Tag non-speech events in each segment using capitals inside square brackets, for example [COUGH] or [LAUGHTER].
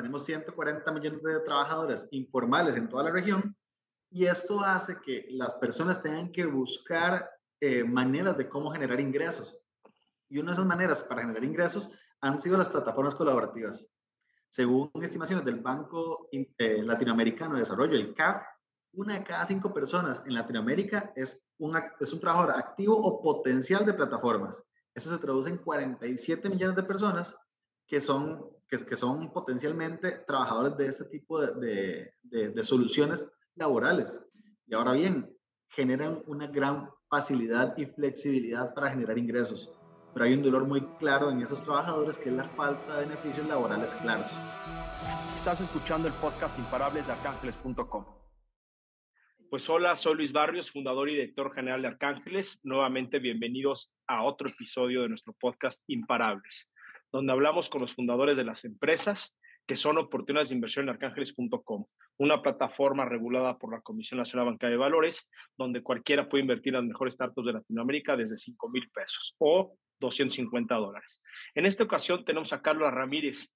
tenemos 140 millones de trabajadores informales en toda la región y esto hace que las personas tengan que buscar eh, maneras de cómo generar ingresos. Y una de esas maneras para generar ingresos han sido las plataformas colaborativas. Según estimaciones del Banco eh, Latinoamericano de Desarrollo, el CAF, una de cada cinco personas en Latinoamérica es un, es un trabajador activo o potencial de plataformas. Eso se traduce en 47 millones de personas que son, que, que son potencialmente trabajadores de este tipo de, de, de soluciones laborales. Y ahora bien, generan una gran facilidad y flexibilidad para generar ingresos. Pero hay un dolor muy claro en esos trabajadores que es la falta de beneficios laborales claros. Estás escuchando el podcast Imparables de arcángeles.com. Pues hola, soy Luis Barrios, fundador y director general de Arcángeles. Nuevamente bienvenidos a otro episodio de nuestro podcast Imparables, donde hablamos con los fundadores de las empresas que son oportunidades de inversión en arcángeles.com, una plataforma regulada por la Comisión Nacional Bancaria de Valores, donde cualquiera puede invertir en las mejores startups de Latinoamérica desde 5 mil pesos o 250 dólares. En esta ocasión tenemos a Carlos Ramírez,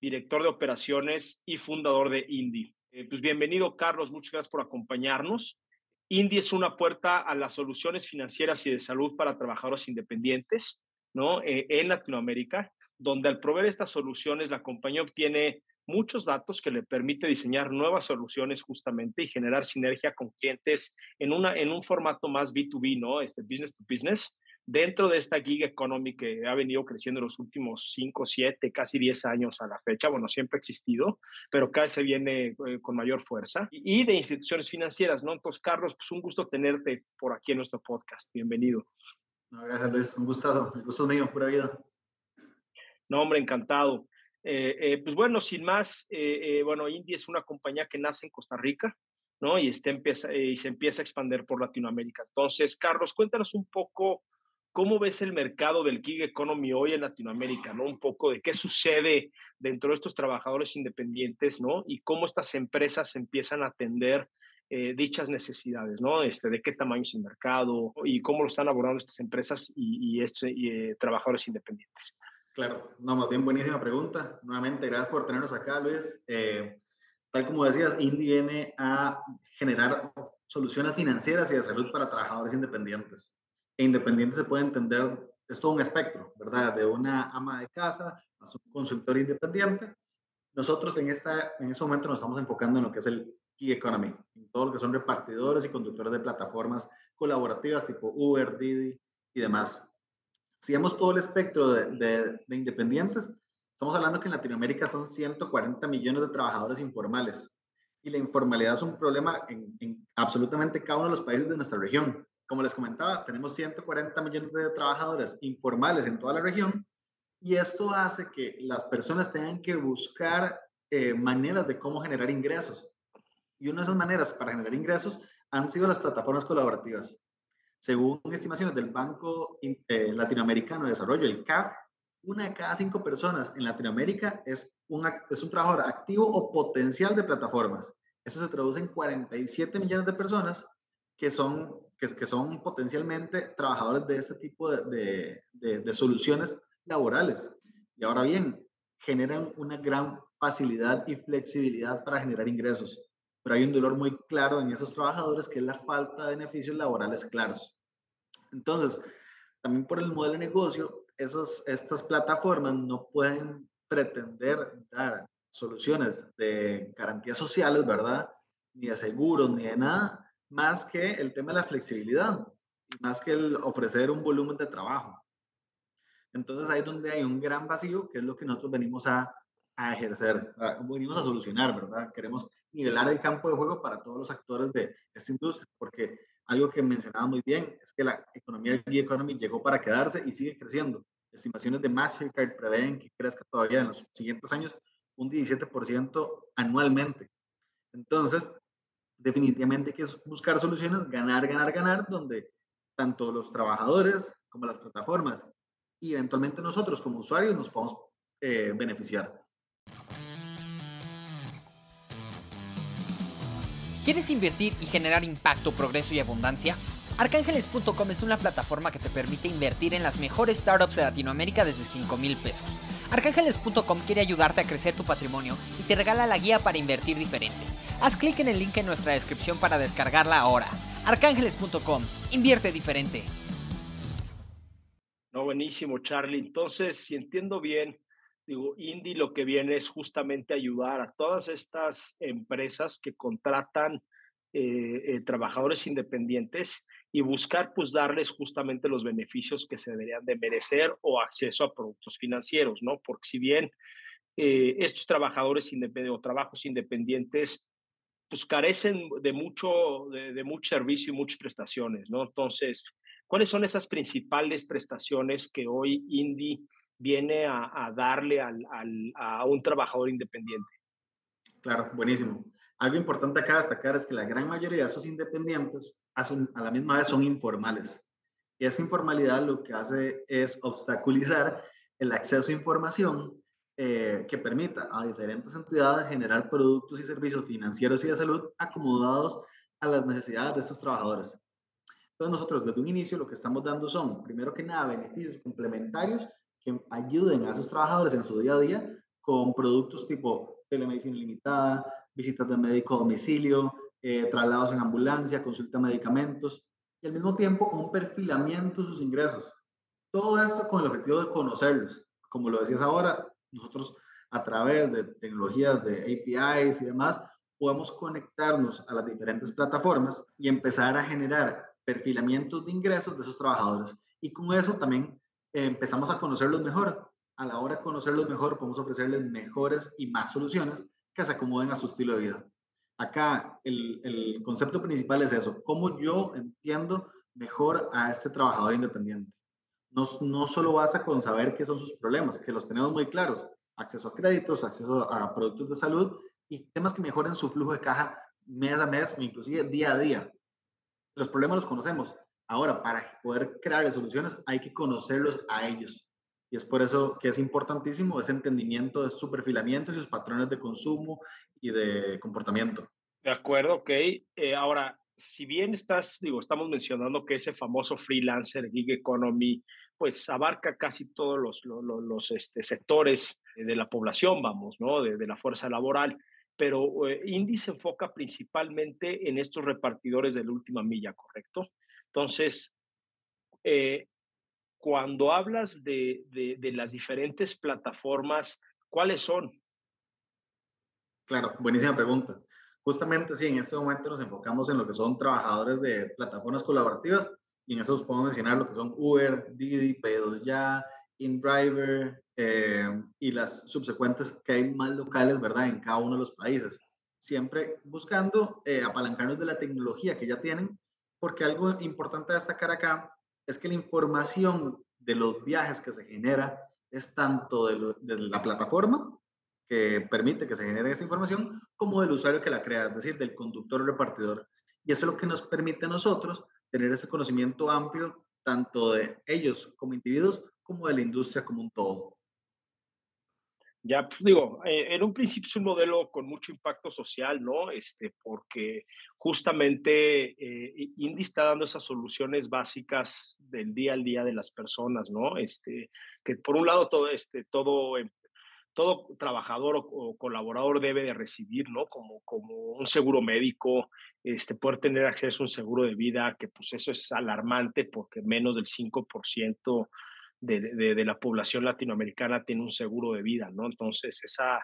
director de operaciones y fundador de Indie. Eh, pues bienvenido, Carlos, muchas gracias por acompañarnos. Indie es una puerta a las soluciones financieras y de salud para trabajadores independientes ¿no? Eh, en Latinoamérica donde al proveer estas soluciones la compañía obtiene muchos datos que le permite diseñar nuevas soluciones justamente y generar sinergia con clientes en, una, en un formato más B2B, ¿no? Este business to business, dentro de esta gig economy que ha venido creciendo en los últimos 5, 7, casi 10 años a la fecha, bueno, siempre ha existido, pero cada vez se viene eh, con mayor fuerza, y, de instituciones financieras, ¿no? Entonces, Carlos, pues un gusto tenerte por aquí en nuestro podcast. Bienvenido. No, gracias, Luis. Un gustazo. El gusto mío, pura vida. No, hombre, encantado. Eh, eh, pues bueno, sin más, eh, bueno, Indie es una compañía que nace en Costa Rica, ¿no? Y, este y se empieza a expandir por Latinoamérica. Entonces, Carlos, cuéntanos un poco cómo ves el mercado del gig economy hoy en Latinoamérica, ¿no? Un poco de qué sucede dentro de estos trabajadores independientes, ¿no? Y cómo estas empresas empiezan a atender dichas necesidades, ¿no? Este, de qué tamaño es el mercado y cómo lo están abordando estas empresas y, y trabajadores independientes. Claro, no, más bien buenísima pregunta. Nuevamente, gracias por tenernos acá, Luis. Eh, tal como decías, Indy viene a generar soluciones financieras y de salud para trabajadores independientes. E independiente se puede entender, es todo un espectro, ¿verdad? De una ama de casa a un consultor independiente. Nosotros en, esta, en este momento nos estamos enfocando en lo que es el key economy, en todo lo que son repartidores y conductores de plataformas colaborativas tipo Uber, Didi y demás si vemos todo el espectro de, independientes, estamos hablando que en Latinoamérica son 140 millones de trabajadores informales. Y la informalidad es un problema en, en, absolutamente cada uno de los países de nuestra región. Como les comentaba, tenemos 140 millones de trabajadores informales en toda la región y esto hace que las personas tengan que buscar eh, maneras de cómo generar ingresos. Y una de esas maneras para generar ingresos han sido las plataformas colaborativas. Según estimaciones del Banco eh, Latinoamericano de Desarrollo, el CAF, una de cada cinco personas en Latinoamérica es un, es un trabajador activo o potencial de plataformas. Eso se traduce en 47 millones de personas que son, que, son potencialmente trabajadores de este tipo de, de soluciones laborales. Y ahora bien, generan una gran facilidad y flexibilidad para generar ingresos pero hay un dolor muy claro en esos trabajadores que es la falta de beneficios laborales claros. Entonces, también por el modelo de negocio, esos, estas plataformas no pueden pretender dar soluciones de garantías sociales, ¿verdad? Ni de seguros, ni de nada, más que el tema de la flexibilidad, más que el ofrecer un volumen de trabajo. Entonces ahí es donde hay un gran vacío, que es lo que nosotros venimos a, a ejercer, venimos a solucionar, ¿verdad? Queremos nivelar el campo de juego para todos los actores de esta industria, porque algo que mencionaba muy bien es que la economía del economy llegó para quedarse y sigue creciendo. Estimaciones de Mastercard prevén que crezca todavía en los siguientes años un 17% anualmente. Entonces, definitivamente hay que buscar soluciones, ganar, ganar, ganar, donde tanto los trabajadores como las plataformas y eventualmente nosotros como usuarios nos podamos eh, beneficiar. ¿Quieres invertir y generar impacto, progreso y abundancia? Arcángeles.com es una plataforma que te permite invertir en las mejores startups de Latinoamérica desde 5 mil pesos. Arcángeles.com quiere ayudarte a crecer tu patrimonio y te regala la guía para invertir diferente. Haz clic en el link en nuestra descripción para descargarla ahora. Arcángeles.com, invierte diferente. No, buenísimo, Charlie. Entonces, si entiendo bien, digo, Indy lo que viene es justamente ayudar a todas estas empresas que contratan eh, eh, trabajadores independientes y buscar pues darles justamente los beneficios que se deberían de merecer o acceso a productos financieros, ¿no? Porque si bien eh, estos trabajadores independientes o trabajos independientes pues carecen de mucho, de, mucho servicio y muchas prestaciones, ¿no? Entonces, ¿cuáles son esas principales prestaciones que hoy Indy viene a, darle al, a un trabajador independiente? Claro, buenísimo. Algo importante acá destacar es que la gran mayoría de esos independientes a la misma vez son informales. Y esa informalidad lo que hace es obstaculizar el acceso a información eh, que permita a diferentes entidades generar productos y servicios financieros y de salud acomodados a las necesidades de esos trabajadores. Entonces nosotros desde un inicio lo que estamos dando son, primero que nada, beneficios complementarios que ayuden a esos trabajadores en su día a día con productos tipo telemedicina limitada, visitas de médico a domicilio, eh, traslados en ambulancia, consulta de medicamentos y al mismo tiempo un perfilamiento de sus ingresos. Todo eso con el objetivo de conocerlos. Como lo decías ahora, nosotros a través de tecnologías de APIs y demás, podemos conectarnos a las diferentes plataformas y empezar a generar perfilamientos de ingresos de esos trabajadores. Y con eso también empezamos a conocerlos mejor. A la hora de conocerlos mejor, podemos ofrecerles mejores y más soluciones que se acomoden a su estilo de vida acá el, concepto principal es eso, cómo yo entiendo mejor a este trabajador independiente. No, no solo basta con saber qué son sus problemas, que los tenemos muy claros, acceso a créditos, acceso a productos de salud y temas que mejoren su flujo de caja mes a mes o inclusive día a día. Los problemas los conocemos. Ahora, para poder crear soluciones hay que conocerlos a ellos. Y es por eso que es importantísimo ese entendimiento de su perfilamiento y sus patrones de consumo y de comportamiento. De acuerdo, ok. Eh, ahora, si bien estás, digo, estamos mencionando que ese famoso freelancer, gig economy, pues abarca casi todos los, los, este, sectores de la población, vamos, ¿no? De, la fuerza laboral. Pero eh, Indy se enfoca principalmente en estos repartidores de la última milla, ¿correcto? Entonces, eh, cuando hablas de, de, las diferentes plataformas, ¿cuáles son? Claro, buenísima pregunta. Justamente sí, en este momento nos enfocamos en lo que son trabajadores de plataformas colaborativas y en eso os puedo mencionar lo que son Uber, Didi, Pedidos Ya, InDriver eh, y las subsecuentes que hay más locales, ¿verdad? En cada uno de los países. Siempre buscando eh, apalancarnos de la tecnología que ya tienen, porque algo importante a destacar acá es que la información de los viajes que se genera es tanto de, la plataforma que permite que se genere esa información como del usuario que la crea, es decir, del conductor o repartidor. Y eso es lo que nos permite a nosotros tener ese conocimiento amplio tanto de ellos como individuos como de la industria como un todo. Ya, pues digo, eh, en un principio es un modelo con mucho impacto social, ¿no? Este, porque justamente eh, Indy está dando esas soluciones básicas del día al día de las personas, ¿no? Este, que por un lado todo, este, todo, em, todo trabajador o, colaborador debe de recibir, ¿no? Como, como un seguro médico, este, poder tener acceso a un seguro de vida, que pues eso es alarmante porque menos del 5% de, la población latinoamericana tiene un seguro de vida, ¿no? Entonces, esa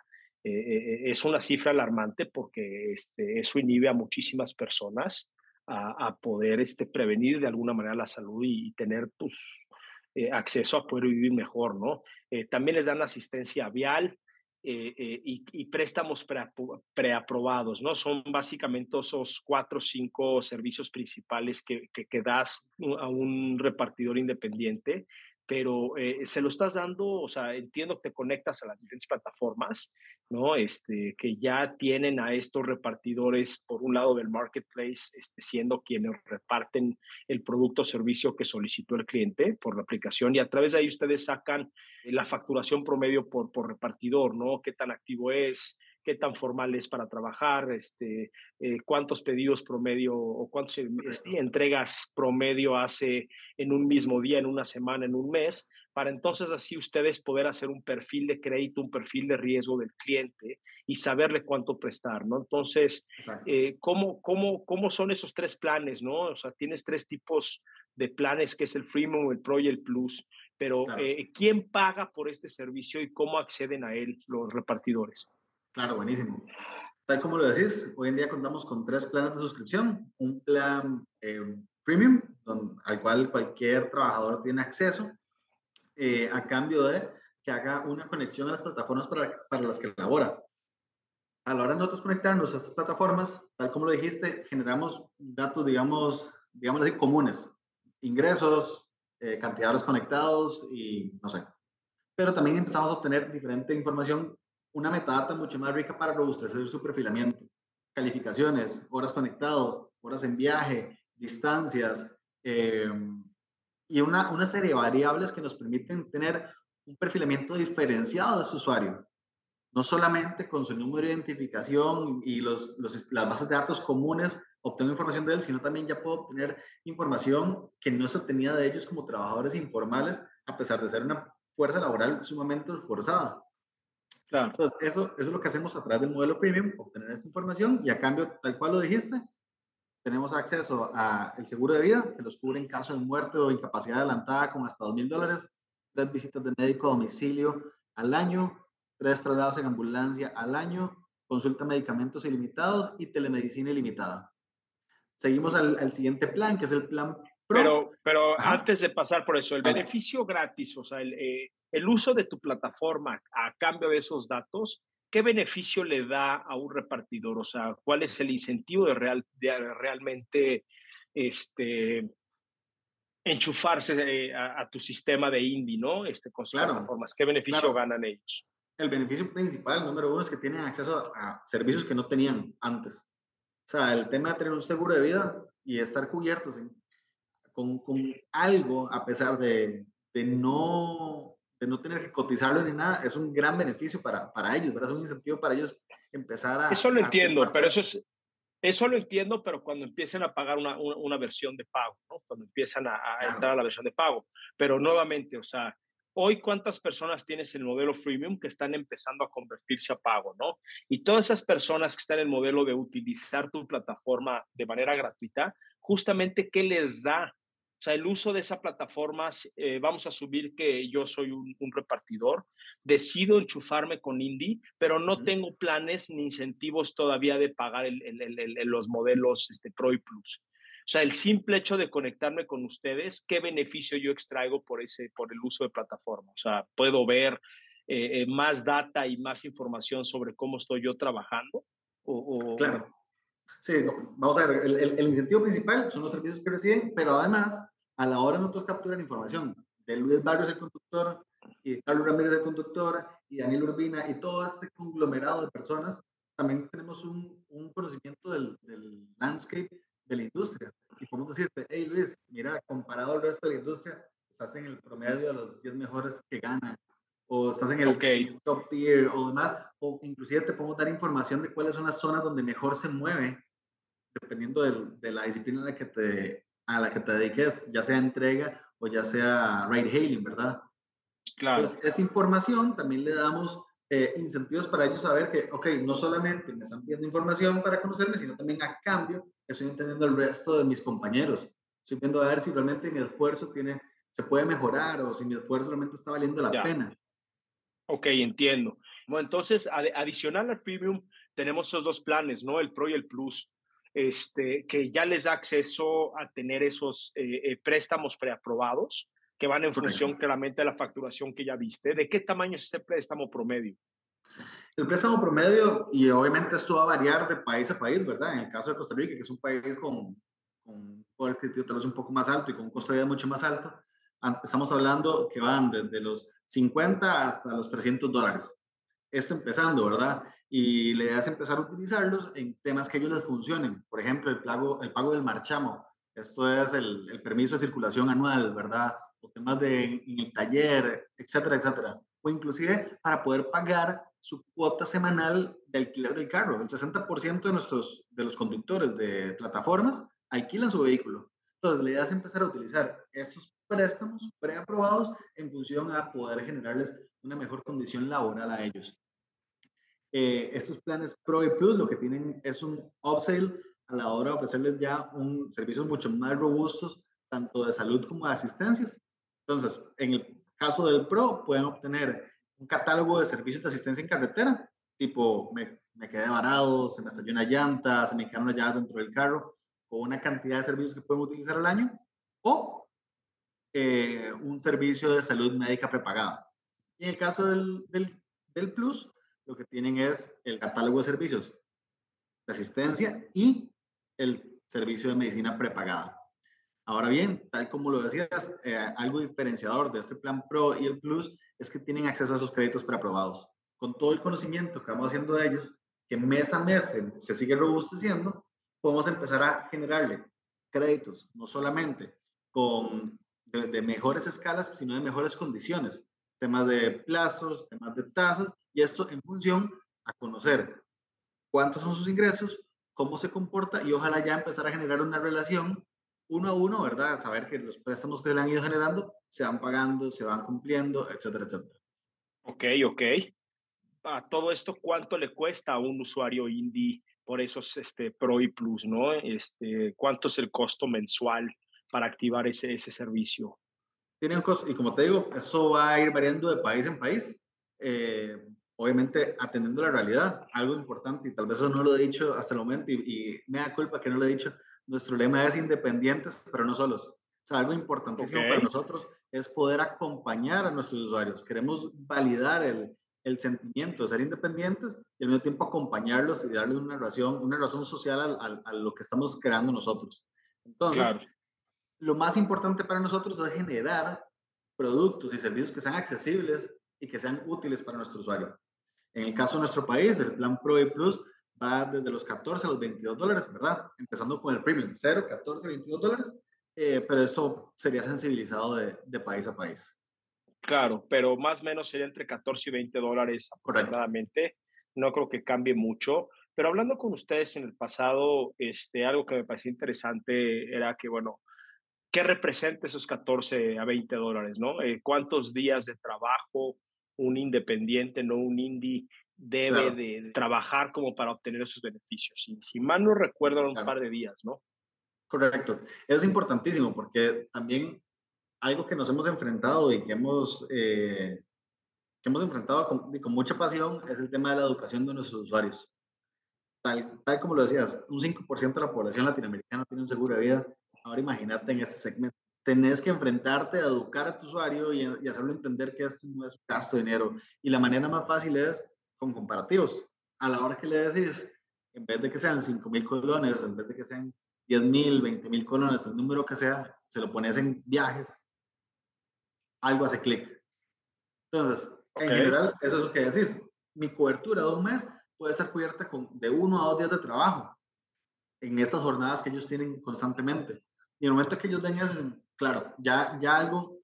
eh, eh, es una cifra alarmante porque este, eso inhibe a muchísimas personas a, poder este, prevenir de alguna manera la salud y, tener pues, eh, acceso a poder vivir mejor, ¿no? también les dan asistencia vial, y, préstamos preaprobados, ¿no? Son básicamente esos cuatro o cinco servicios principales que, que, das a un repartidor independiente pero eh, se lo estás dando, o sea, entiendo que te conectas a las diferentes plataformas, ¿no? Este, que ya tienen a estos repartidores, por un lado del marketplace, este, siendo quienes reparten el producto o servicio que solicitó el cliente por la aplicación, y a través de ahí ustedes sacan la facturación promedio por, por repartidor, ¿no? ¿Qué tan activo es? Qué tan formal es para trabajar, este, eh, cuántos pedidos promedio o cuántas este, entregas promedio hace en un mismo día, en una semana, en un mes, para entonces así ustedes poder hacer un perfil de crédito, un perfil de riesgo del cliente y saberle cuánto prestar, ¿no? Entonces, eh, ¿cómo, cómo, cómo son esos tres planes, no? O sea, tienes tres tipos de planes, que es el Freemium, el Pro y el Plus, pero eh, ¿quién paga por este servicio y cómo acceden a él los repartidores? Claro, buenísimo. Tal como lo decís, hoy en día contamos con tres planes de suscripción. Un plan eh, premium, al cual cualquier trabajador tiene acceso, eh, a cambio de que haga una conexión a las plataformas para, para las que labora. A la hora de nosotros conectarnos a estas plataformas, tal como lo dijiste, generamos datos, digamos, digamos así, comunes. Ingresos, eh, cantidad de horas conectados y no sé. Pero también empezamos a obtener diferente información una metadata mucho más rica para robustecer su perfilamiento. Calificaciones, horas conectado, horas en viaje, distancias eh, y una, una serie de variables que nos permiten tener un perfilamiento diferenciado de su usuario. No solamente con su número de identificación y los, los, las bases de datos comunes obtengo información de él, sino también ya puedo obtener información que no se obtenía de ellos como trabajadores informales, a pesar de ser una fuerza laboral sumamente esforzada. Entonces, eso, eso es lo que hacemos a través del modelo premium, obtener esa información y a cambio, tal cual lo dijiste, tenemos acceso al seguro de vida, que los cubre en caso de muerte o incapacidad adelantada con hasta dos mil dólares, tres visitas de médico a domicilio al año, tres traslados en ambulancia al año, consulta medicamentos ilimitados y telemedicina ilimitada. Seguimos al, al siguiente plan, que es el plan pero, pero antes de pasar por eso, el beneficio gratis, o sea, el, eh, el, uso de tu plataforma a cambio de esos datos, ¿qué beneficio le da a un repartidor? O sea, ¿cuál es el incentivo de, real, de realmente este, enchufarse eh, a, tu sistema de Indie, ¿no? Este, con sus plataformas. ¿Qué beneficio ganan ellos? El beneficio principal, número uno, es que tienen acceso a servicios que no tenían antes. O sea, el tema de tener un seguro de vida y estar cubiertos en con, con algo, a pesar de, de, no, de no tener que cotizarlo ni nada, es un gran beneficio para, para ellos, ¿verdad? Es un incentivo para ellos empezar a... Eso lo entiendo, pero eso es... Eso lo entiendo, pero cuando empiecen a pagar una, una, versión de pago, ¿no? Cuando empiezan a, a entrar a la versión de pago. Pero nuevamente, o sea, hoy cuántas personas tienes en el modelo freemium que están empezando a convertirse a pago, ¿no? Y todas esas personas que están en el modelo de utilizar tu plataforma de manera gratuita, justamente, ¿qué les da o sea, el uso de esa plataforma, eh, vamos a subir que yo soy un, repartidor, decido enchufarme con Indie, pero no tengo planes ni incentivos todavía de pagar los modelos este, Pro y Plus. O sea, el simple hecho de conectarme con ustedes, ¿qué beneficio yo extraigo por, ese, por el uso de plataforma? O sea, puedo ver eh, eh, más data y más información sobre cómo estoy yo trabajando. O, claro. Sí, vamos a ver, el, incentivo principal son los servicios que reciben, pero además, a la hora nosotros capturar información de Luis Barrios, el conductor, y Carlos Ramírez, el conductor, y Daniel Urbina, y todo este conglomerado de personas, también tenemos un, un conocimiento del, del, landscape de la industria. Y podemos decirte, hey Luis, mira, comparado al resto de la industria, estás en el promedio de los 10 mejores que ganan o estás en el top tier o demás, o inclusive te podemos dar información de cuáles son las zonas donde mejor se mueve dependiendo de, la disciplina a la, que te, a la que te dediques, ya sea entrega o ya sea ride hailing, ¿verdad? Claro. Entonces, esta información también le damos eh, incentivos para ellos saber que, ok, no solamente me están pidiendo información para conocerme, sino también a cambio estoy entendiendo el resto de mis compañeros. Estoy viendo a ver si realmente mi esfuerzo tiene, se puede mejorar o si mi esfuerzo realmente está valiendo la pena. Ok, entiendo. Bueno, entonces, adicional al premium, tenemos esos dos planes, ¿no? El Pro y el Plus este, que ya les da acceso a tener esos eh, eh, préstamos preaprobados que van en función claramente de la facturación que ya viste. ¿De qué tamaño es ese préstamo promedio? El préstamo promedio, y obviamente esto va a variar de país a país, ¿verdad? En el caso de Costa Rica, que es un país con, con un poder adquisitivo tal vez un poco más alto y con un costo de vida mucho más alto, estamos hablando que van desde los 50 hasta los 300 dólares esto empezando, ¿verdad? Y la idea es empezar a utilizarlos en temas que ellos les funcionen. Por ejemplo, el pago, el pago del marchamo. Esto es el, el permiso de circulación anual, ¿verdad? O temas de en el taller, etcétera, etcétera. O inclusive para poder pagar su cuota semanal de alquiler del carro. El 60% de, nuestros, de los conductores de plataformas alquilan su vehículo. Entonces, la idea es empezar a utilizar estos préstamos preaprobados en función a poder generarles una mejor condición laboral a ellos. Eh, estos planes Pro y Plus lo que tienen es un upsell a la hora de ofrecerles ya un servicios mucho más robustos, tanto de salud como de asistencias. Entonces, en el caso del Pro, pueden obtener un catálogo de servicios de asistencia en carretera, tipo me, me quedé varado, se me estalló una llanta, se me quedaron una llave dentro del carro, con una cantidad de servicios que pueden utilizar al año, o eh, un servicio de salud médica prepagada. Y en el caso del, del, del Plus, lo que tienen es el catálogo de servicios de asistencia y el servicio de medicina prepagada. Ahora bien, tal como lo decías, eh, algo diferenciador de este plan Pro y el Plus es que tienen acceso a esos créditos preaprobados. Con todo el conocimiento que vamos haciendo de ellos, que mes a mes se, sigue robusteciendo, podemos empezar a generarle créditos, no solamente con de, mejores escalas, sino de mejores condiciones, temas de plazos, temas de tasas, y esto en función a conocer cuántos son sus ingresos, cómo se comporta y ojalá ya empezar a generar una relación uno a uno, ¿verdad? Saber que los préstamos que se le han ido generando se van pagando, se van cumpliendo, etcétera, etcétera. Ok, ok. A todo esto, ¿cuánto le cuesta a un usuario indie por esos este, Pro y Plus, ¿no? Este, ¿Cuánto es el costo mensual para activar ese, ese servicio? Tiene un costo, y como te digo, eso va a ir variando de país en país. Eh, obviamente atendiendo la realidad, algo importante, y tal vez eso no lo he dicho hasta el momento, y, me da culpa que no lo he dicho, nuestro lema es independientes, pero no solos. O sea, algo importantísimo para nosotros es poder acompañar a nuestros usuarios. Queremos validar el, el sentimiento de ser independientes y al mismo tiempo acompañarlos y darles una razón, una razón social a, lo que estamos creando nosotros. Entonces, lo más importante para nosotros es generar productos y servicios que sean accesibles y que sean útiles para nuestro usuario. En el caso de nuestro país, el plan Pro y Plus va desde los 14 a los 22 dólares, ¿verdad? Empezando con el Premium, 0, 14, 22 dólares, eh, pero eso sería sensibilizado de, de, país a país. Claro, pero más o menos sería entre 14 y 20 dólares aproximadamente. No creo que cambie mucho. Pero hablando con ustedes en el pasado, este, algo que me pareció interesante era que, bueno, ¿qué representa esos 14 a 20 dólares, no? Eh, ¿Cuántos días de trabajo un independiente, no un indie, debe de trabajar como para obtener esos beneficios. Y si mal no recuerdo, un par de días, ¿no? Correcto. Es importantísimo porque también algo que nos hemos enfrentado y que hemos, eh, que hemos enfrentado con, con, mucha pasión es el tema de la educación de nuestros usuarios. Tal, tal como lo decías, un 5% de la población latinoamericana tiene un seguro de vida. Ahora imagínate en ese segmento tenés que enfrentarte a educar a tu usuario y, hacerlo entender que esto no es un gasto de dinero. Y la manera más fácil es con comparativos. A la hora que le decís, en vez de que sean 5 mil colones, en vez de que sean 10 mil, 20 mil colones, el número que sea, se lo pones en viajes, algo hace clic. Entonces, en general, eso es lo que decís. Mi cobertura de un mes puede ser cubierta con de uno a dos días de trabajo en estas jornadas que ellos tienen constantemente. Y en el momento que ellos ven eso, claro, ya, ya algo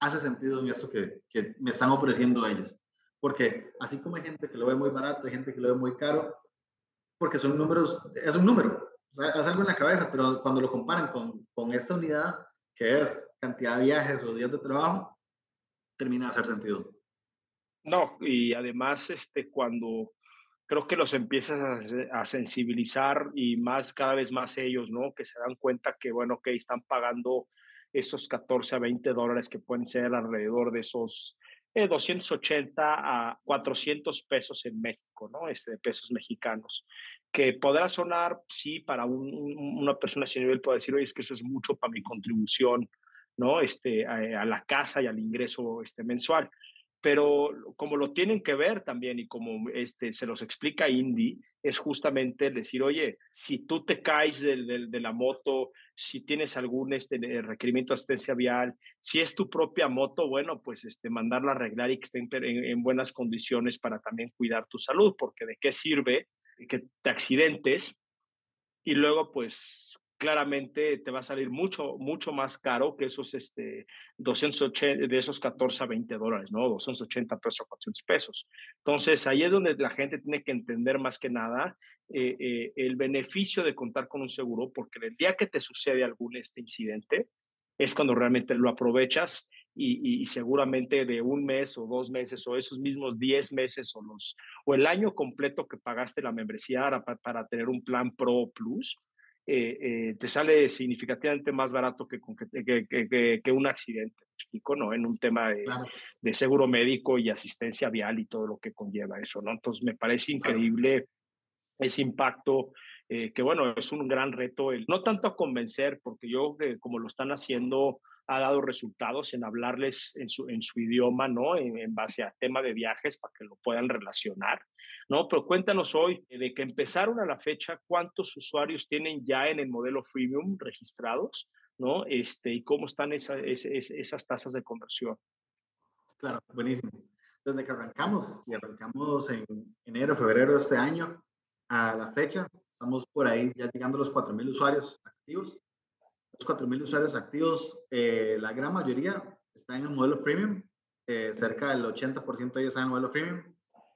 hace sentido en esto que, que me están ofreciendo ellos. Porque así como hay gente que lo ve muy barato, hay gente que lo ve muy caro, porque son números, es un número, es algo en la cabeza, pero cuando lo comparan con, con esta unidad, que es cantidad de viajes o días de trabajo, termina de hacer sentido. No, y además, este, cuando creo que los empiezas a, a, sensibilizar y más, cada vez más ellos, ¿no? Que se dan cuenta que, bueno, que están pagando esos 14 a 20 dólares que pueden ser alrededor de esos 280 eh, a 400 pesos en México, ¿no? Este, pesos mexicanos, que podrá sonar, sí, para una persona sin nivel puede decir, oye, es que eso es mucho para mi contribución, ¿no? Este, a, a la casa y al ingreso este, mensual pero como lo tienen que ver también y como este, se los explica Indy, es justamente decir, oye, si tú te caes de, de, la moto, si tienes algún este, requerimiento de asistencia vial, si es tu propia moto, bueno, pues este, mandarla a arreglar y que esté en, en buenas condiciones para también cuidar tu salud, porque de qué sirve que te accidentes y luego pues claramente te va a salir mucho, mucho más caro que esos este, 280, de esos 14 a 20 dólares, ¿no? 280 pesos a 400 pesos. Entonces, ahí es donde la gente tiene que entender más que nada eh, eh, el beneficio de contar con un seguro, porque el día que te sucede algún este incidente, es cuando realmente lo aprovechas y, seguramente de un mes o dos meses o esos mismos 10 meses o, los, o el año completo que pagaste la membresía para, tener un plan Pro Plus, eh, eh, te sale significativamente más barato que, que, que, un accidente, ¿me explico? ¿no? En un tema de, seguro médico y asistencia vial y todo lo que conlleva eso, ¿no? Entonces me parece increíble ese impacto eh, que bueno, es un gran reto, el, no tanto a convencer, porque yo, como lo están haciendo, ha dado resultados en hablarles en su, en su idioma, ¿no? En, base a tema de viajes para que lo puedan relacionar, ¿no? Pero cuéntanos hoy, de que empezaron a la fecha, ¿cuántos usuarios tienen ya en el modelo freemium registrados, ¿no? Este, y cómo están esa, esas tasas de conversión. Claro, buenísimo. Desde que arrancamos, y arrancamos en enero, febrero de este año, a la fecha, estamos por ahí ya llegando a los 4.000 usuarios activos. Los 4.000 usuarios activos, eh, la gran mayoría está en el modelo freemium, eh, cerca del 80% de ellos están en el modelo freemium.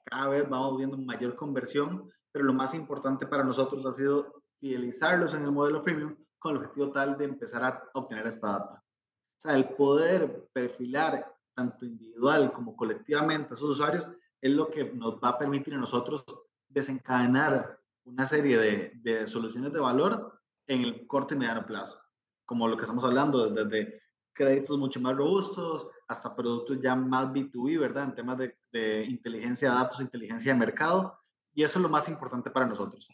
Cada vez vamos viendo mayor conversión, pero lo más importante para nosotros ha sido fidelizarlos en el modelo freemium con el objetivo tal de empezar a obtener esta data. O sea, el poder perfilar tanto individual como colectivamente a sus usuarios es lo que nos va a permitir a nosotros desencadenar una serie de, de, soluciones de valor en el corto y mediano plazo, como lo que estamos hablando, desde créditos mucho más robustos hasta productos ya más B2B, ¿verdad? En temas de, de inteligencia de datos, inteligencia de mercado, y eso es lo más importante para nosotros.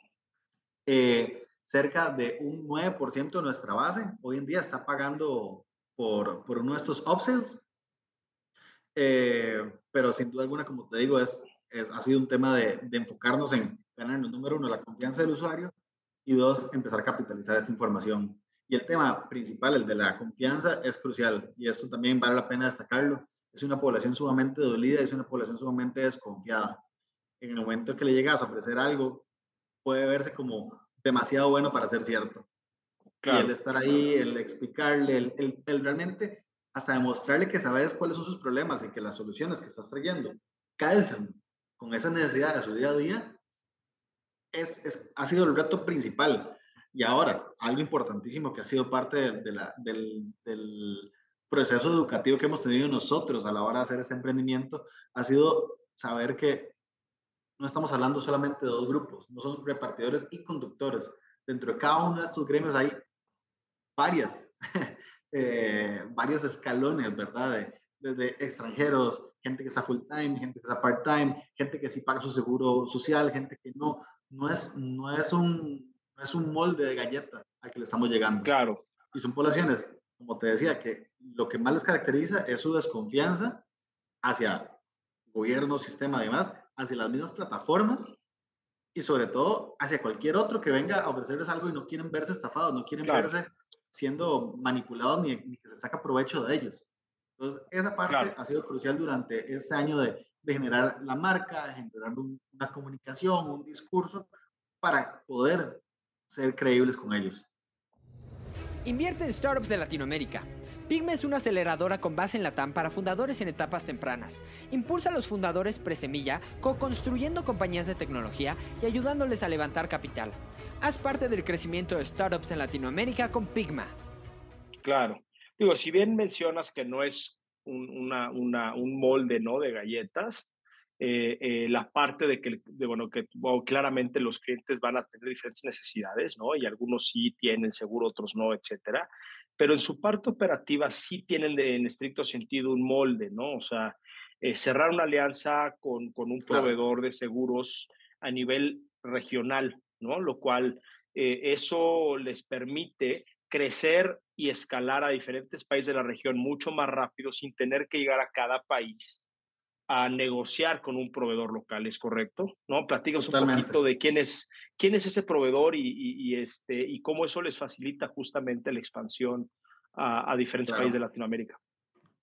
Eh, cerca de un 9% de nuestra base hoy en día está pagando por, por uno de estos upsells, eh, pero sin duda alguna, como te digo, es ha sido un tema de, enfocarnos en ganar, número uno, la confianza del usuario y dos, empezar a capitalizar esta información. Y el tema principal, el de la confianza, es crucial y esto también vale la pena destacarlo. Es una población sumamente dolida, es una población sumamente desconfiada. En el momento que le llegas a ofrecer algo, puede verse como demasiado bueno para ser cierto. Y el estar ahí, el explicarle, el, el, el realmente hasta demostrarle que sabes cuáles son sus problemas y que las soluciones que estás trayendo calzan con esa necesidad de su día a día, es, es, ha sido el reto principal. Y ahora, algo importantísimo que ha sido parte de, del, proceso educativo que hemos tenido nosotros a la hora de hacer este emprendimiento, ha sido saber que no estamos hablando solamente de dos grupos, no son repartidores y conductores. Dentro de cada uno de estos gremios hay varias, [LAUGHS] eh, varios escalones, ¿verdad? desde extranjeros, gente que está full time, gente que está part time, gente que sí paga su seguro social, gente que no, no es, no es, un, no es un molde de galleta al que le estamos llegando. Claro. Y son poblaciones, como te decía, que lo que más les caracteriza es su desconfianza hacia gobierno, sistema, además, hacia las mismas plataformas y sobre todo hacia cualquier otro que venga a ofrecerles algo y no quieren verse estafados, no quieren verse siendo manipulados ni, ni, que se saca provecho de ellos. Entonces, esa parte ha sido crucial durante este año de, de generar la marca, de generar una comunicación, un discurso para poder ser creíbles con ellos. Invierte en startups de Latinoamérica. Pigme es una aceleradora con base en la TAM para fundadores en etapas tempranas. Impulsa a los fundadores presemilla, co-construyendo compañías de tecnología y ayudándoles a levantar capital. Haz parte del crecimiento de startups en Latinoamérica con Pigma. Claro. Digo, si bien mencionas que no es un, un molde ¿no? de galletas, eh, eh, la parte de que, de, bueno, que claramente los clientes van a tener diferentes necesidades, ¿no? Y algunos sí tienen seguro, otros no, etcétera. Pero en su parte operativa sí tienen en estricto sentido un molde, ¿no? O sea, eh, cerrar una alianza con, con un proveedor de seguros a nivel regional, ¿no? Lo cual eso les permite crecer y escalar a diferentes países de la región mucho más rápido sin tener que llegar a cada país a negociar con un proveedor local, ¿es correcto? ¿No? Platícanos un poquito de quién es, quién es ese proveedor y, este, y cómo eso les facilita justamente la expansión a, diferentes países de Latinoamérica.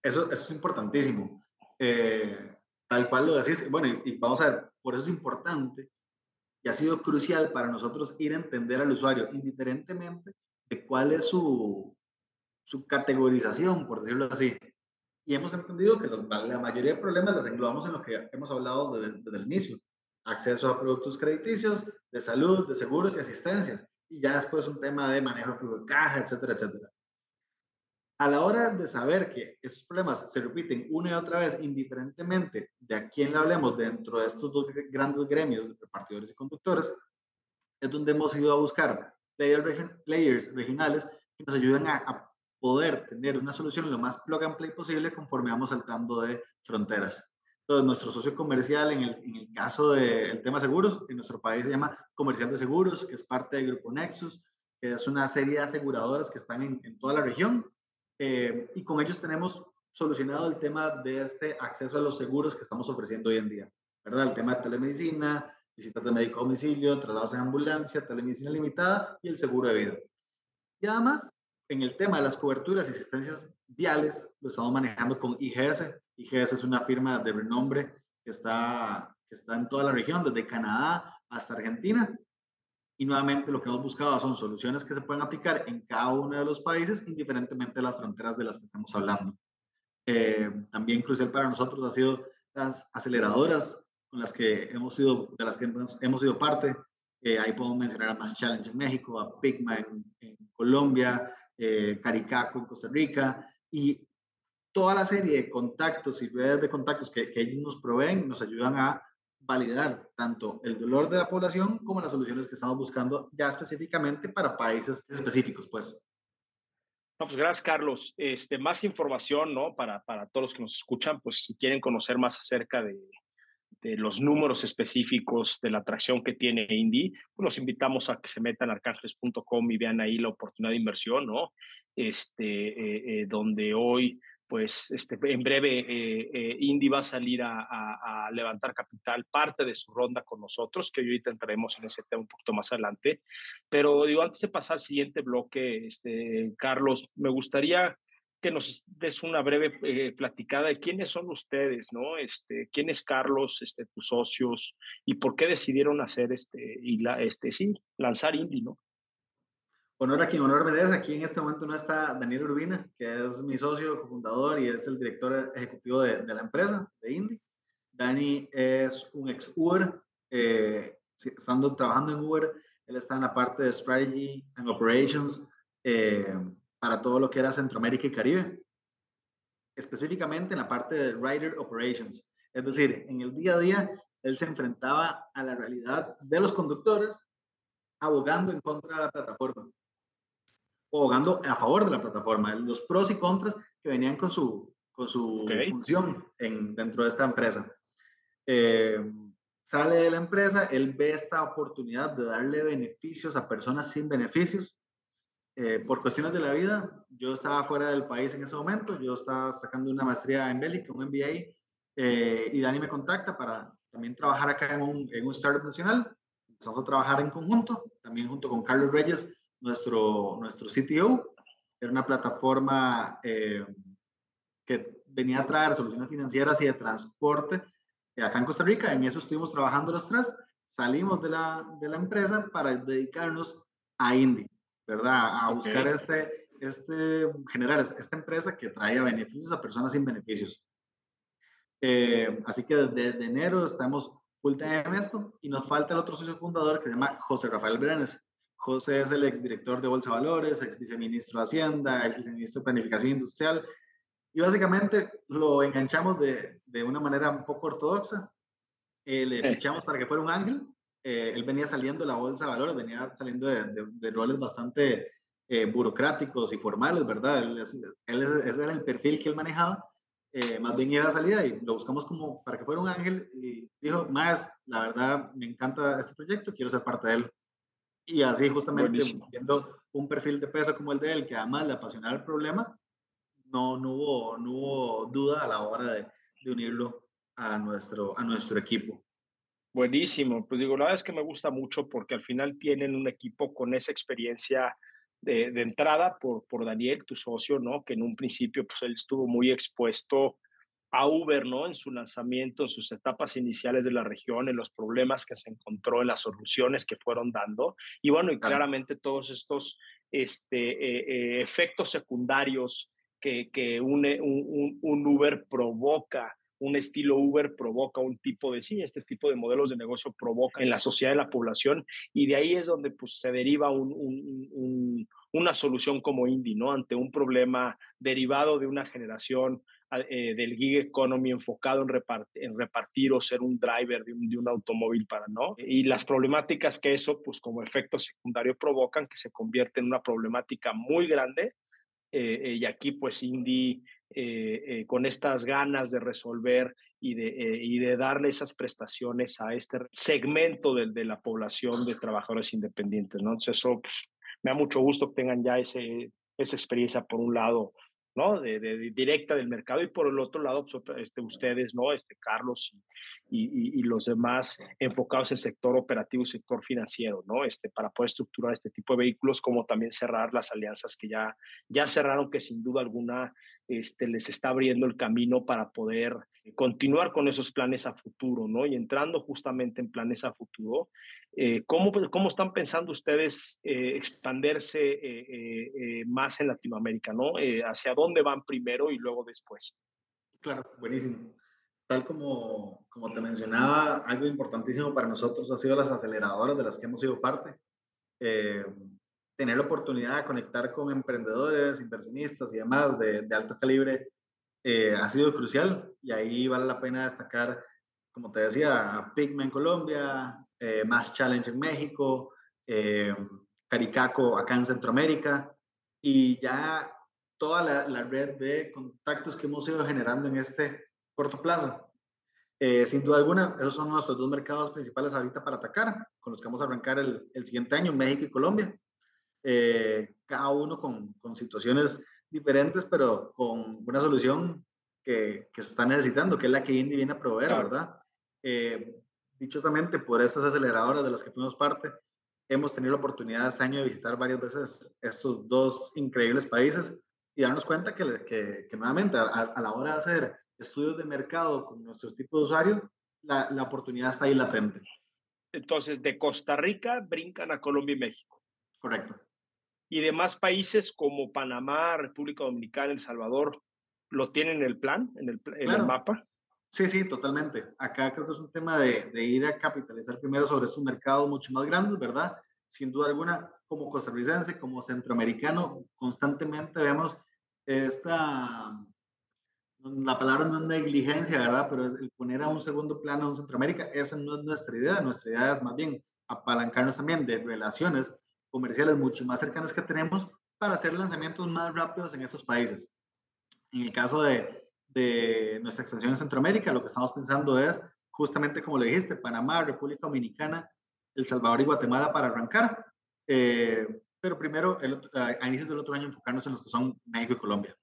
Eso, eso es importantísimo. Eh, tal cual lo decís, bueno, y, vamos a ver, por eso es importante y ha sido crucial para nosotros ir a entender al usuario, indiferentemente de cuál es su, su categorización, por decirlo así. Y hemos entendido que la mayoría de problemas las englobamos en lo que hemos hablado desde, desde el inicio. Acceso a productos crediticios, de salud, de seguros y asistencias. Y ya después un tema de manejo de flujo de caja, etcétera, etcétera a la hora de saber que esos problemas se repiten una y otra vez, indiferentemente de a quién le hablemos dentro de estos dos grandes gremios, de repartidores y conductores, es donde hemos ido a buscar players regionales que nos ayuden a, poder tener una solución lo más plug and play posible conforme vamos saltando de fronteras. Entonces, nuestro socio comercial, en el, en el caso del tema seguros, en nuestro país se llama Comercial de Seguros, que es parte del Grupo Nexus, que es una serie de aseguradoras que están en, en toda la región eh, y con ellos tenemos solucionado el tema de este acceso a los seguros que estamos ofreciendo hoy en día, ¿verdad? El tema de telemedicina, visitas de médico a domicilio, traslados en ambulancia, telemedicina limitada y el seguro de vida. Y además, en el tema de las coberturas y asistencias viales, lo estamos manejando con IGS. IGS es una firma de renombre que está, que está en toda la región, desde Canadá hasta Argentina, y nuevamente lo que hemos buscado son soluciones que se pueden aplicar en cada uno de los países, indiferentemente de las fronteras de las que estamos hablando. Eh, también crucial para nosotros ha sido las aceleradoras con las que hemos sido, de las que hemos, sido parte. Eh, ahí podemos mencionar a Más Challenge en México, a Pigma en, Colombia, eh, Caricaco Costa Rica y toda la serie de contactos y redes de contactos que, ellos nos proveen nos ayudan a validar tanto el dolor de la población como las soluciones que estamos buscando ya específicamente para países específicos, pues. Pues gracias, Carlos. Este, más información, ¿no? Para, para todos los que nos escuchan, pues si quieren conocer más acerca de, de los números específicos de la atracción que tiene Indy, pues los invitamos a que se metan a arcángeles.com y vean ahí la oportunidad de inversión, ¿no? Este, eh, eh, donde hoy pues este, en breve eh, eh, Indy va a salir a, levantar capital, parte de su ronda con nosotros, que ahorita entraremos en ese tema un poquito más adelante. Pero digo, antes de pasar al siguiente bloque, este, Carlos, me gustaría que nos des una breve eh, platicada de quiénes son ustedes, ¿no? Este, quién es Carlos, este, tus socios, y por qué decidieron hacer este, y la, este, sí, lanzar Indy, ¿no? Honor a quien honor merece. Aquí en este momento no está Daniel Urbina, que es mi socio, cofundador y es el director ejecutivo de, la empresa, de Indy. Dani es un ex Uber, eh, estando trabajando en Uber, él está en la parte de Strategy and Operations eh, para todo lo que era Centroamérica y Caribe, específicamente en la parte de Rider Operations. Es decir, en el día a día, él se enfrentaba a la realidad de los conductores abogando en contra de la plataforma abogando a favor de la plataforma, los pros y contras que venían con su, con su función en, dentro de esta empresa. Eh, sale de la empresa, él ve esta oportunidad de darle beneficios a personas sin beneficios. Eh, por cuestiones de la vida, yo estaba fuera del país en ese momento, yo estaba sacando una maestría en Bélgica, un MBA, eh, y Dani me contacta para también trabajar acá en un, en un startup nacional. Empezamos a trabajar en conjunto, también junto con Carlos Reyes, nuestro, nuestro CTO. Era una plataforma eh, que venía a traer soluciones financieras y de transporte acá en Costa Rica. En eso estuvimos trabajando los tres. Salimos de la, de la empresa para dedicarnos a Indie, ¿verdad? A buscar este, este, generar esta empresa que traía beneficios a personas sin beneficios. Eh, así que desde enero estamos full time en esto y nos falta el otro socio fundador que se llama José Rafael Brenes. José es el exdirector de Bolsa Valores, ex viceministro de Hacienda, ex viceministro de Planificación Industrial. Y básicamente lo enganchamos de, de una manera un poco ortodoxa. Eh, le echamos para que fuera un ángel. Eh, él venía saliendo de la Bolsa de Valores, venía saliendo de, de, roles bastante eh, burocráticos y formales, ¿verdad? Él, él, ese era el perfil que él manejaba. más bien iba a salida y lo buscamos como para que fuera un ángel y dijo, más, la verdad me encanta este proyecto, quiero ser parte de él. Y así justamente viendo un perfil de peso como el de él, que además le apasionaba el problema, no, no, hubo, no hubo duda a la hora de, de unirlo a nuestro, a nuestro equipo. Buenísimo, pues digo, la verdad es que me gusta mucho porque al final tienen un equipo con esa experiencia de, de, entrada por, por Daniel, tu socio, ¿no? Que en un principio, pues él estuvo muy expuesto a Uber, ¿no? En su lanzamiento, en sus etapas iniciales de la región, en los problemas que se encontró, en las soluciones que fueron dando. Y bueno, y claramente todos estos este, eh, eh, efectos secundarios que, que un, un, un, Uber provoca un estilo Uber provoca un tipo de, sí, este tipo de modelos de negocio provoca en la sociedad de la población y de ahí es donde pues, se deriva un, un, una solución como Indie, ¿no? Ante un problema derivado de una generación eh, del gig economy enfocado en, repartir o ser un driver de un, de un, automóvil para no. Y las problemáticas que eso, pues como efecto secundario provocan, que se convierte en una problemática muy grande. Eh, eh, y aquí pues Indy con estas ganas de resolver y de, y de darle esas prestaciones a este segmento de, de, la población de trabajadores independientes, ¿no? Entonces eso pues, me da mucho gusto que tengan ya ese, esa experiencia por un lado ¿no? De, directa del mercado y por el otro lado, pues, este, ustedes, ¿no? Este, Carlos y, y, los demás enfocados en sector operativo y sector financiero, ¿no? Este, para poder estructurar este tipo de vehículos, como también cerrar las alianzas que ya, ya cerraron, que sin duda alguna este, les está abriendo el camino para poder continuar con esos planes a futuro, ¿no? Y entrando justamente en planes a futuro, eh, ¿cómo, ¿cómo, están pensando ustedes eh, expandirse eh, más en Latinoamérica, ¿no? ¿Hacia dónde van primero y luego después? Claro, buenísimo. Tal como, como te mencionaba, algo importantísimo para nosotros ha sido las aceleradoras de las que hemos sido parte. Tener la oportunidad de conectar con emprendedores, inversionistas y demás de, de alto calibre ha sido crucial y ahí vale la pena destacar, como te decía, Pigma en Colombia, eh, Mass Challenge en México, eh, Caricaco acá en Centroamérica y ya toda la, red de contactos que hemos ido generando en este corto plazo. Eh, sin duda alguna, esos son nuestros dos mercados principales ahorita para atacar, con los que vamos a arrancar el, el siguiente año, México y Colombia. Eh, cada uno con, con, situaciones diferentes, pero con una solución que, que, se está necesitando, que es la que Indy viene a proveer, ¿verdad? Eh, dichosamente por estas aceleradoras de las que fuimos parte, hemos tenido la oportunidad este año de visitar varias veces estos dos increíbles países y darnos cuenta que, que, que nuevamente a, la hora de hacer estudios de mercado con nuestros tipos de usuario, la, la oportunidad está ahí latente. Entonces, de Costa Rica brincan a Colombia y México. Correcto. Y demás países como Panamá, República Dominicana, El Salvador, ¿lo tienen en el plan, en el, en el mapa? Sí, sí, totalmente. Acá creo que es un tema de, de, ir a capitalizar primero sobre estos mercados mucho más grandes, ¿verdad? Sin duda alguna, como costarricense, como centroamericano, constantemente vemos esta, la palabra no es negligencia, ¿verdad? Pero es el poner a un segundo plano a un Centroamérica, esa no es nuestra idea. Nuestra idea es más bien apalancarnos también de relaciones comerciales mucho más cercanas que tenemos para hacer lanzamientos más rápidos en esos países. En el caso de, de nuestra expansión en Centroamérica, lo que estamos pensando es justamente como le dijiste, Panamá, República Dominicana, El Salvador y Guatemala para arrancar. Eh, pero primero, el, a inicios del otro año, enfocarnos en los que son México y Colombia.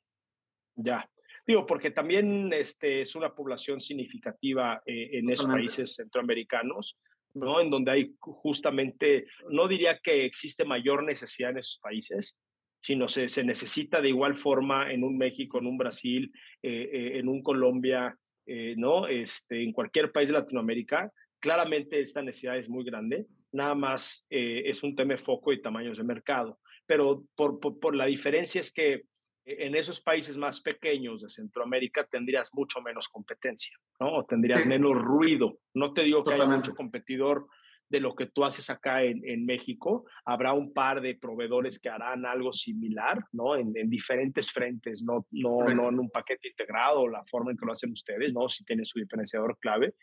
Ya. Digo, porque también este, es una población significativa eh, en esos países centroamericanos, ¿no? En donde hay justamente, no diría que existe mayor necesidad en esos países, sino se, se necesita de igual forma en un México, en un Brasil, eh, eh, en un Colombia, eh, ¿no? Este, en cualquier país de Latinoamérica. Claramente esta necesidad es muy grande, nada más es un tema de foco y tamaños de mercado, pero por, por, la diferencia es que en esos países más pequeños de Centroamérica tendrías mucho menos competencia, ¿no? O tendrías menos ruido. No te digo que haya mucho competidor de lo que tú haces acá en, en, México. Habrá un par de proveedores que harán algo similar, ¿no? En, en diferentes frentes, no, no, no en un paquete integrado, la forma en que lo hacen ustedes, ¿no? Si tienen su diferenciador clave.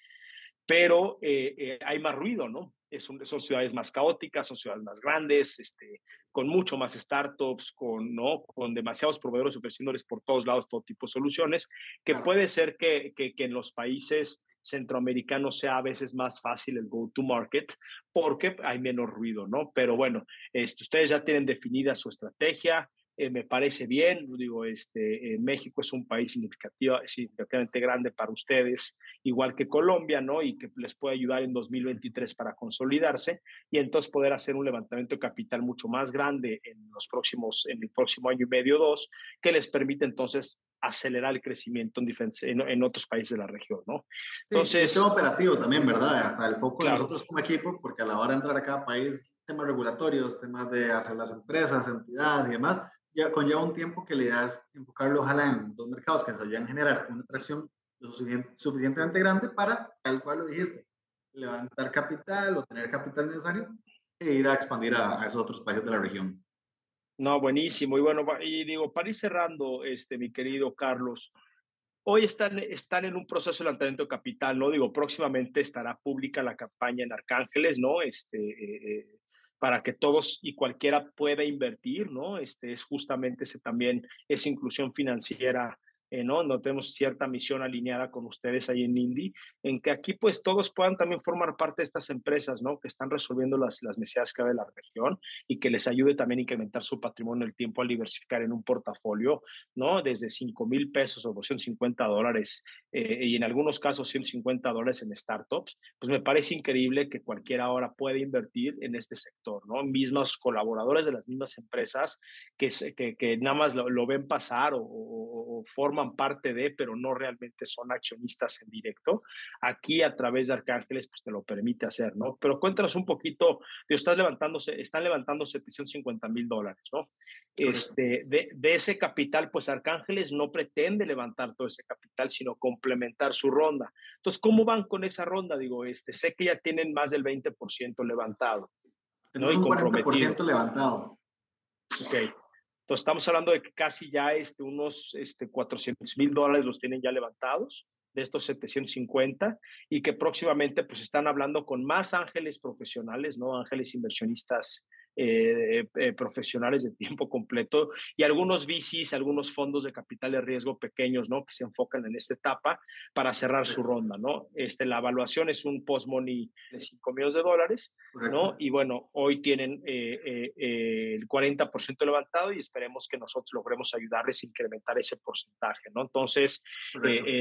Pero eh, eh, hay más ruido, ¿no? Es son ciudades más caóticas, son ciudades más grandes, este, con mucho más startups, con, ¿no? con demasiados proveedores ofreciéndoles por todos lados todo tipo de soluciones, que puede ser que, que, que en los países centroamericano sea a veces más fácil el go-to-market porque hay menos ruido, ¿no? Pero bueno, este, ustedes ya tienen definida su estrategia, eh, me parece bien, digo, este, eh, México es un país significativo, significativamente grande para ustedes, igual que Colombia, ¿no? Y que les puede ayudar en 2023 para consolidarse y entonces poder hacer un levantamiento de capital mucho más grande en los próximos, en el próximo año y medio, dos, que les permite entonces acelerar el crecimiento en, en, otros países de la región, ¿no? Entonces... es operativo también, ¿verdad? Hasta el foco de nosotros como equipo, porque a la hora de entrar a cada país, temas regulatorios, temas de hacer las empresas, entidades y demás, ya conlleva un tiempo que le das enfocarlo ojalá en dos mercados que nos ayuden a generar una atracción lo suficientemente grande para, tal cual lo dijiste, levantar capital o tener capital necesario e ir a expandir a, a esos otros países de la región. No, buenísimo. Y bueno, y digo, para ir cerrando, este, mi querido Carlos, hoy están, están en un proceso de levantamiento de capital, ¿no? Digo, próximamente estará pública la campaña en Arcángeles, ¿no? Este, eh, eh, para que todos y cualquiera pueda invertir, ¿no? Este es justamente ese también, esa inclusión financiera eh, ¿no? No tenemos cierta misión alineada con ustedes ahí en Indy, en que aquí pues todos puedan también formar parte de estas empresas, ¿no? Que están resolviendo las, las necesidades que hay de la región y que les ayude también a incrementar su patrimonio el tiempo al diversificar en un portafolio, ¿no? Desde 5 mil pesos o 250 dólares eh, y en algunos casos 150 dólares en startups, pues me parece increíble que cualquiera ahora pueda invertir en este sector, ¿no? Mismos colaboradores de las mismas empresas que, que, que nada más lo, lo ven pasar o, o, o forman parte de, pero no realmente son accionistas en directo. Aquí a través de Arcángeles, pues te lo permite hacer, ¿no? Pero cuéntanos un poquito, estás levantándose, están levantando 750 mil dólares, ¿no? Este, de, de ese capital, pues Arcángeles no pretende levantar todo ese capital, sino complementar su ronda. Entonces, ¿cómo van con esa ronda? Digo, este, sé que ya tienen más del 20% levantado. ¿no? un 40% levantado. Ok. Entonces, estamos hablando de que casi ya este, unos este, 400 mil dólares los tienen ya levantados de estos 750 y que próximamente pues están hablando con más ángeles profesionales, ¿no? Ángeles inversionistas eh, eh, profesionales de tiempo completo y algunos VCs, algunos fondos de capital de riesgo pequeños, ¿no? Que se enfocan en esta etapa para cerrar su ronda, ¿no? Este, la evaluación es un post-money de 5 millones de dólares, ¿no? Y bueno, hoy tienen eh, el 40% levantado y esperemos que nosotros logremos ayudarles a incrementar ese porcentaje, ¿no? Entonces,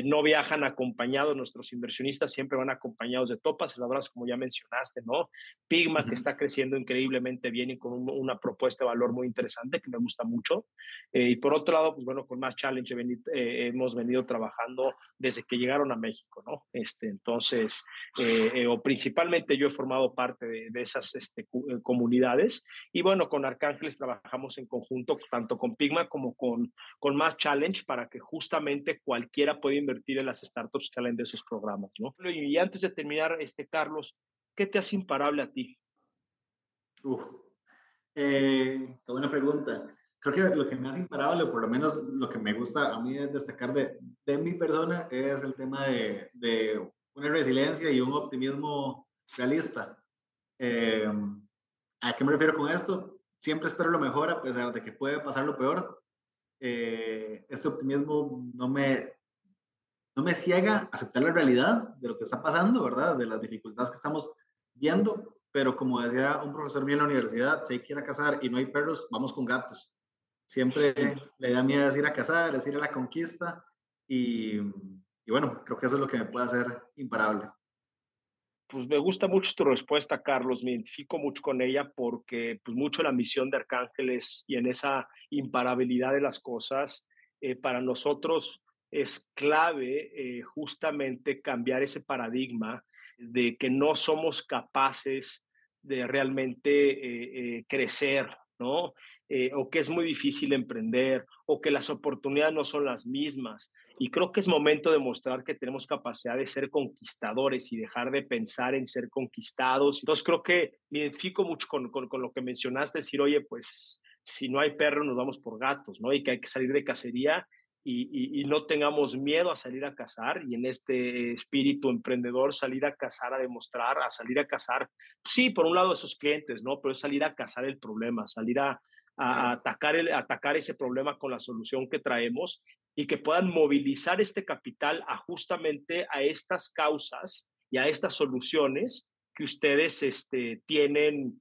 no viajan acompañados, nuestros inversionistas siempre van acompañados de topas, verdad como ya mencionaste, ¿no? Pigma, que está creciendo increíblemente bien y con una propuesta de valor muy interesante que me gusta mucho. Eh, y por otro lado, pues bueno, con más challenge eh, hemos venido trabajando desde que llegaron a México, ¿no? Este, entonces, eh, o principalmente yo he formado parte de, de esas este, comunidades y bueno, con Arcángeles trabajamos en conjunto tanto con Pigma como con, con más challenge para que justamente cualquiera pueda invertir en las startups que salen de esos programas, ¿no? Y antes de terminar, este, Carlos, ¿qué te hace imparable a ti? Uf, eh, qué buena pregunta. Creo que lo que me hace imparable, o por lo menos lo que me gusta a mí destacar de, de mi persona, es el tema de, de, una resiliencia y un optimismo realista. Eh, ¿A qué me refiero con esto? Siempre espero lo mejor a pesar de que puede pasar lo peor. Eh, este optimismo no me, no me ciega a aceptar la realidad de lo que está pasando, ¿verdad? De las dificultades que estamos viendo, pero como decía un profesor mío en la universidad, si hay que ir a cazar y no hay perros, vamos con gatos. Siempre [LAUGHS] le da miedo decir a cazar, decir a la conquista y, y bueno, creo que eso es lo que me puede hacer imparable. Pues me gusta mucho tu respuesta, Carlos. Me identifico mucho con ella porque pues mucho la misión de Arcángeles y en esa imparabilidad de las cosas, eh, para nosotros es clave eh, justamente cambiar ese paradigma de que no somos capaces de realmente eh, eh, crecer, ¿no? Eh, o que es muy difícil emprender, o que las oportunidades no son las mismas. Y creo que es momento de mostrar que tenemos capacidad de ser conquistadores y dejar de pensar en ser conquistados. Entonces creo que me identifico mucho con, con, con lo que mencionaste, decir, oye, pues si no hay perro, nos vamos por gatos, ¿no? Y que hay que salir de cacería y, no tengamos miedo a salir a cazar y en este espíritu emprendedor salir a cazar, a demostrar, a salir a cazar, sí, por un lado esos clientes, ¿no? Pero es salir a cazar el problema, salir a, atacar, el, atacar ese problema con la solución que traemos y que puedan movilizar este capital a justamente a estas causas y a estas soluciones que ustedes este, tienen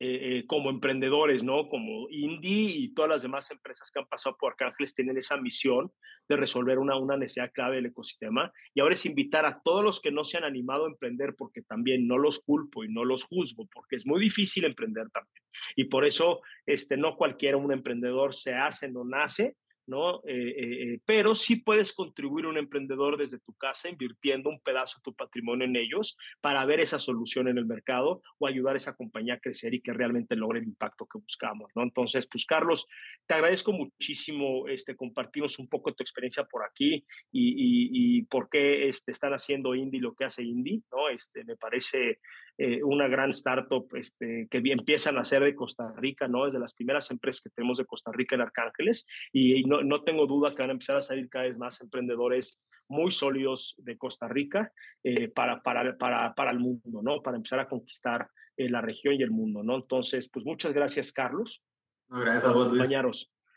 eh, eh, como emprendedores, ¿no? Como Indie y todas las demás empresas que han pasado por Arcángeles tienen esa misión de resolver una, una necesidad clave del ecosistema. Y ahora es invitar a todos los que no se han animado a emprender, porque también no los culpo y no los juzgo, porque es muy difícil emprender también. Y por eso este, no cualquiera un emprendedor se hace, no nace, ¿no? Eh, eh, pero sí puedes contribuir un emprendedor desde tu casa invirtiendo un pedazo de tu patrimonio en ellos para ver esa solución en el mercado o ayudar a esa compañía a crecer y que realmente logre el impacto que buscamos, ¿no? Entonces, pues Carlos, te agradezco muchísimo este, compartirnos un poco tu experiencia por aquí y, y, por qué este, están haciendo Indie lo que hace Indie, ¿no? Este, me parece eh, una gran startup este, que empiezan a hacer de Costa Rica, ¿no? Es de las primeras empresas que tenemos de Costa Rica en Arcángeles y, no, no, tengo duda que van a empezar a salir cada vez más emprendedores muy sólidos de Costa Rica eh, para, para, para, para, el mundo, ¿no? Para empezar a conquistar eh, la región y el mundo, ¿no? Entonces, pues muchas gracias, Carlos. gracias a vos, Luis.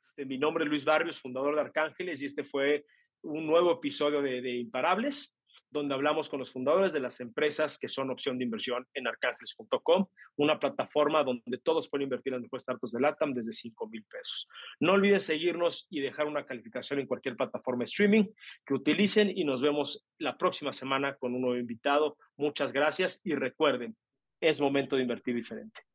Este, mi nombre es Luis Barrios, fundador de Arcángeles, y este fue un nuevo episodio de, de Imparables donde hablamos con los fundadores de las empresas que son opción de inversión en arcángeles.com, una plataforma donde todos pueden invertir en los startups de LATAM desde 5 mil pesos. No olviden seguirnos y dejar una calificación en cualquier plataforma de streaming que utilicen y nos vemos la próxima semana con un nuevo invitado. Muchas gracias y recuerden, es momento de invertir diferente.